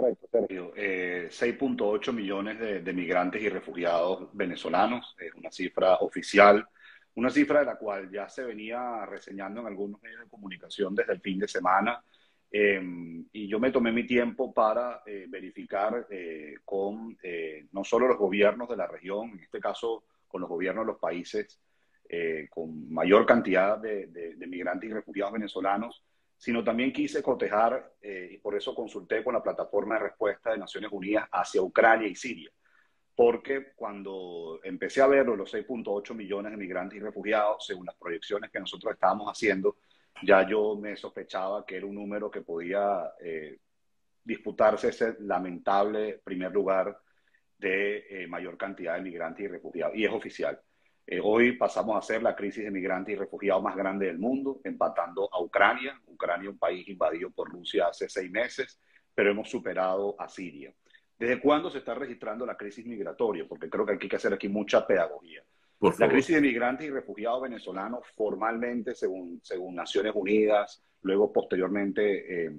Correcto, Sergio. 6.8 eh, millones de, migrantes y refugiados venezolanos, es una cifra oficial, una cifra de la cual ya se venía reseñando en algunos medios de comunicación desde el fin de semana. Em, y yo me tomé mi tiempo para eh, verificar eh, con no solo los gobiernos de la región, en este caso con los gobiernos de los países con mayor cantidad de migrantes y refugiados venezolanos, sino también quise cotejar, eh, y por eso consulté con la plataforma de respuesta de Naciones Unidas hacia Ucrania y Siria, porque cuando empecé a ver los 6.8 millones de migrantes y refugiados, según las proyecciones que nosotros estábamos haciendo, ya yo me sospechaba que era un número que podía eh, disputarse ese lamentable primer lugar de eh, mayor cantidad de migrantes y refugiados, y es oficial. Eh, hoy pasamos a ser la crisis de migrantes y refugiados más grande del mundo, empatando a Ucrania. Ucrania, un país invadido por Rusia hace seis meses, pero hemos superado a Siria. ¿Desde cuándo se está registrando la crisis migratoria? Porque creo que hay que hacer aquí mucha pedagogía. la crisis de migrantes y refugiados venezolanos formalmente, según, según Naciones Unidas, luego posteriormente, eh,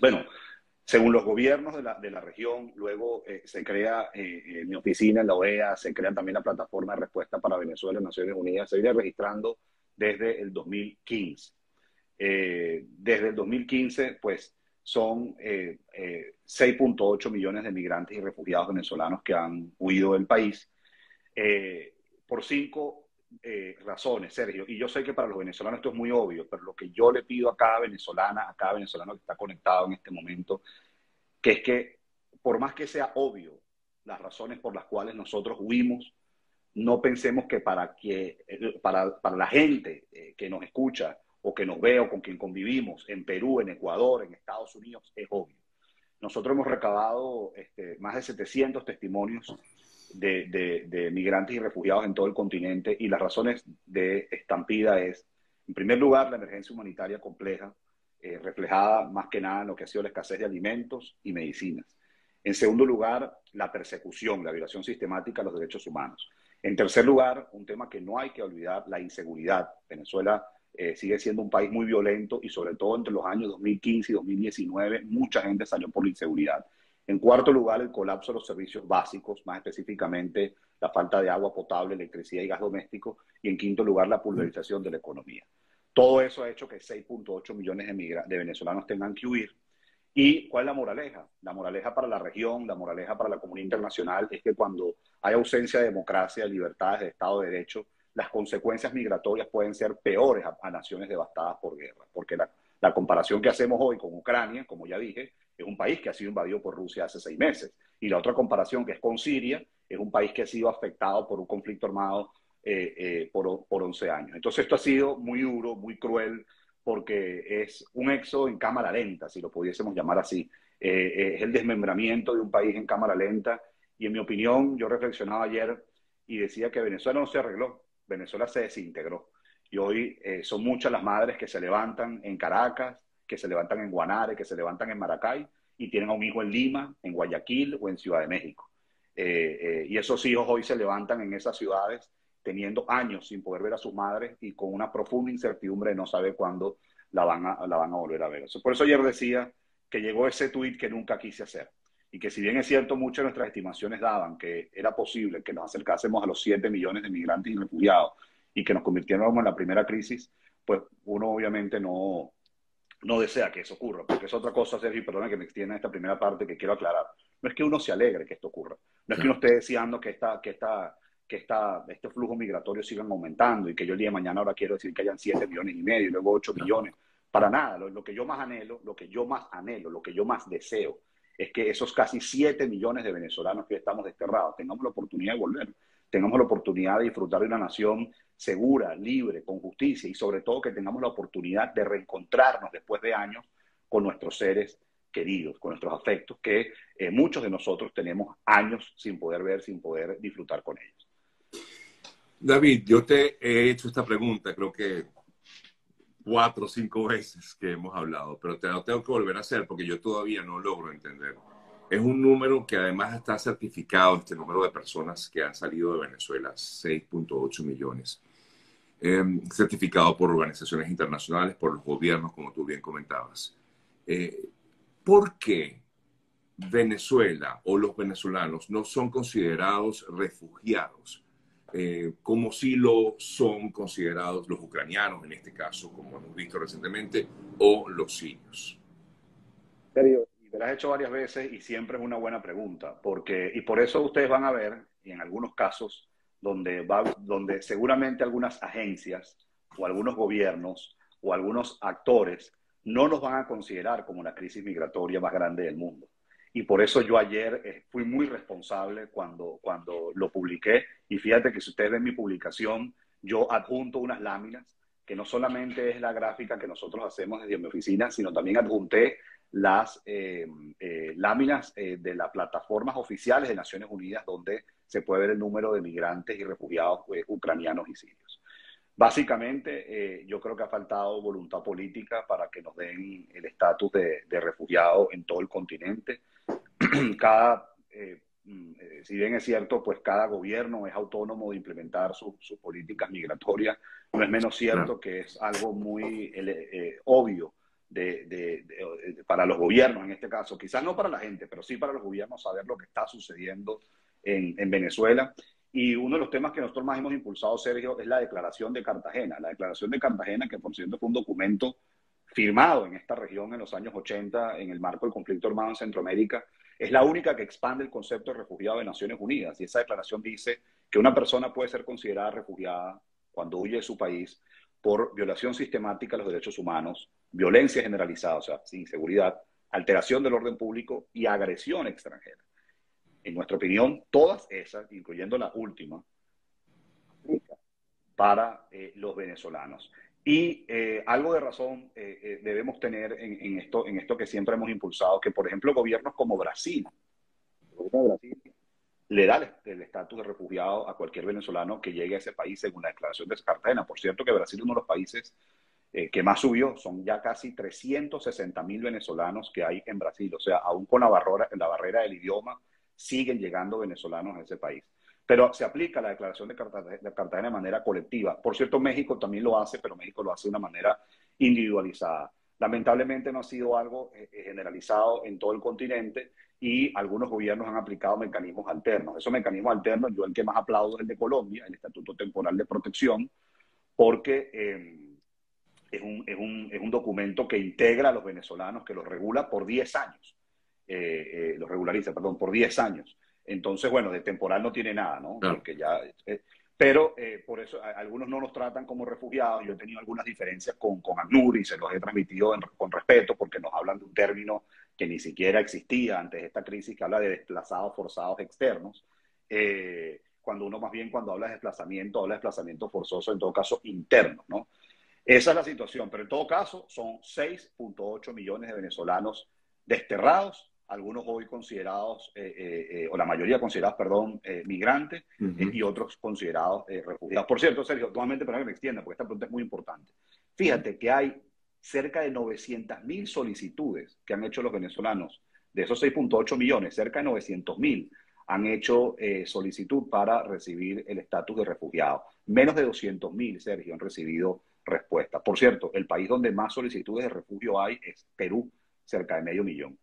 bueno, según los gobiernos de la, de la región, luego eh, se crea eh, mi oficina en la OEA, se crea también la plataforma de respuesta para Venezuela en Naciones Unidas, se viene registrando desde el 2015. Eh, desde el 2015, pues son 6.8 millones de migrantes y refugiados venezolanos que han huido del país por cinco razones, Sergio. Y yo sé que para los venezolanos esto es muy obvio, pero lo que yo le pido a cada venezolana, a cada venezolano que está conectado en este momento, que es que por más que sea obvio las razones por las cuales nosotros huimos, no pensemos que para, que, para, para la gente eh, que nos escucha o que nos ve o con quien convivimos en Perú, en Ecuador, en Estados Unidos, es obvio. Nosotros hemos recabado este, más de 700 testimonios de, migrantes y refugiados en todo el continente y las razones de estampida es, en primer lugar, la emergencia humanitaria compleja, eh, reflejada más que nada en lo que ha sido la escasez de alimentos y medicinas. En segundo lugar, la persecución, la violación sistemática de los derechos humanos. En tercer lugar, un tema que no hay que olvidar, la inseguridad. Venezuela eh, sigue siendo un país muy violento y sobre todo entre los años 2015 y 2019 mucha gente salió por la inseguridad. En cuarto lugar, el colapso de los servicios básicos, más específicamente la falta de agua potable, electricidad y gas doméstico. Y en quinto lugar, la pulverización de la economía. Todo eso ha hecho que 6.8 millones de, venezolanos tengan que huir. ¿Y cuál es la moraleja? La moraleja para la región, la moraleja para la comunidad internacional es que cuando hay ausencia de democracia, de libertades, de Estado de Derecho, las consecuencias migratorias pueden ser peores a, naciones devastadas por guerra. Porque la, comparación que hacemos hoy con Ucrania, como ya dije, es un país que ha sido invadido por Rusia hace seis meses. Y la otra comparación que es con Siria, es un país que ha sido afectado por un conflicto armado eh, eh, por, por 11 años. Entonces esto ha sido muy duro, muy cruel, porque es un éxodo en cámara lenta, si lo pudiésemos llamar así. Eh, es el desmembramiento de un país en cámara lenta. Y en mi opinión, yo reflexionaba ayer y decía que Venezuela no se arregló, Venezuela se desintegró. Y hoy son muchas las madres que se levantan en Caracas, que se levantan en Guanare, que se levantan en Maracay y tienen a un hijo en Lima, en Guayaquil o en Ciudad de México. y esos hijos hoy se levantan en esas ciudades teniendo años sin poder ver a sus madres y con una profunda incertidumbre de no saber cuándo la van a, la van a volver a ver. Por eso ayer decía que llegó ese tuit que nunca quise hacer. Y que si bien es cierto, muchas de nuestras estimaciones daban que era posible que nos acercásemos a los 7 millones de migrantes y refugiados y que nos convirtiéramos en la primera crisis, pues uno obviamente no, no desea que eso ocurra, porque es otra cosa, Sergio, perdona que me extienda esta primera parte que quiero aclarar. No es que uno se alegre que esto ocurra, no es que uno esté deseando que esta, que esta que esta, este flujo migratorio sigan aumentando y que yo el día de mañana ahora quiero decir que hayan 7 millones y medio y luego 8 millones. Para nada, lo, que yo más anhelo, lo que yo más anhelo, lo que yo más deseo es que esos casi 7 millones de venezolanos que estamos desterrados tengamos la oportunidad de volver, tengamos la oportunidad de disfrutar de una nación segura, libre, con justicia y sobre todo que tengamos la oportunidad de reencontrarnos después de años con nuestros seres queridos, con nuestros afectos, que eh, muchos de nosotros tenemos años sin poder ver, sin poder disfrutar con ellos. David, yo te he hecho esta pregunta, creo que cuatro o cinco veces que hemos hablado, pero te lo tengo que volver a hacer porque yo todavía no logro entender. Es un número que además está certificado, este número de personas que han salido de Venezuela, 6.8 millones. Em, certificado por organizaciones internacionales, por los gobiernos, como tú bien comentabas. Eh, ¿Por qué Venezuela o los venezolanos no son considerados refugiados, eh, como si lo son considerados los ucranianos en este caso, como hemos visto recientemente, o los sirios. Me lo has hecho varias veces y siempre es una buena pregunta, porque, y por eso ustedes van a ver, y en algunos casos, donde, va, donde seguramente algunas agencias o algunos gobiernos o algunos actores no nos van a considerar como la crisis migratoria más grande del mundo. Y por eso yo ayer eh, fui muy responsable cuando, cuando lo publiqué. Y fíjate que si ustedes ven mi publicación, yo adjunto unas láminas, que no solamente es la gráfica que nosotros hacemos desde mi oficina, sino también adjunté las eh, eh, láminas de las plataformas oficiales de Naciones Unidas donde se puede ver el número de migrantes y refugiados ucranianos y sirios. Básicamente, yo creo que ha faltado voluntad política para que nos den el estatus de, de refugiado en todo el continente. cada, eh, mm, eh, si bien es cierto, pues cada gobierno es autónomo de implementar sus políticas migratorias, no es menos cierto que es algo muy eh, obvio para los gobiernos en este caso, quizás no para la gente, pero sí para los gobiernos saber lo que está sucediendo en, en Venezuela. Y uno de los temas que nosotros más hemos impulsado, Sergio, es la Declaración de Cartagena. La Declaración de Cartagena, que por cierto fue un documento firmado en esta región en los años 80 en el marco del conflicto armado en Centroamérica, es la única que expande el concepto de refugiado de Naciones Unidas. Y esa declaración dice que una persona puede ser considerada refugiada cuando huye de su país por violación sistemática de los derechos humanos, violencia generalizada, o sea, inseguridad, alteración del orden público y agresión extranjera. En nuestra opinión, todas esas, incluyendo la última, para eh, los venezolanos. Y eh, algo de razón eh, debemos tener en, esto, en esto que siempre hemos impulsado, que por ejemplo gobiernos como Brasil, le da el estatus de refugiado a cualquier venezolano que llegue a ese país según la declaración de Cartagena. Por cierto que Brasil es uno de los países que más subió, son ya casi 360 mil venezolanos que hay en Brasil, o sea, aún con la barrera, la barrera del idioma, siguen llegando venezolanos a ese país pero se aplica la declaración de Cartagena, de manera colectiva. Por cierto, México también lo hace, pero México lo hace de una manera individualizada. Lamentablemente no ha sido algo eh, eh, generalizado en todo el continente y algunos gobiernos han aplicado mecanismos alternos. Esos mecanismos alternos, yo el que más aplaudo es el de Colombia, el Estatuto Temporal de Protección, porque eh, es, un, es, un, es, un, documento que integra a los venezolanos, que los regula por 10 años, los regulariza, perdón, por 10 años. Entonces, bueno, de temporal no tiene nada, ¿no? Porque ya, eh, pero eh, por eso algunos no nos tratan como refugiados. Yo he tenido algunas diferencias con, con ACNUR y se los he transmitido con respeto porque nos hablan de un término que ni siquiera existía antes de esta crisis, que habla de desplazados forzados externos. Eh, cuando uno más bien cuando habla de desplazamiento, habla de desplazamiento forzoso, en todo caso interno, ¿no? Esa es la situación, pero en todo caso son 6.8 millones de venezolanos desterrados algunos hoy considerados, eh, eh, eh, o la mayoría considerados, perdón, migrantes y otros considerados refugiados. Por cierto, Sergio, nuevamente para que me extienda, porque esta pregunta es muy importante. Fíjate que hay cerca de 900 mil solicitudes que han hecho los venezolanos. De esos 6.8 millones, cerca de 900 mil han hecho solicitud para recibir el estatus de refugiado. Menos de 200 mil, Sergio, han recibido respuesta. Por cierto, el país donde más solicitudes de refugio hay es Perú, cerca de medio millón.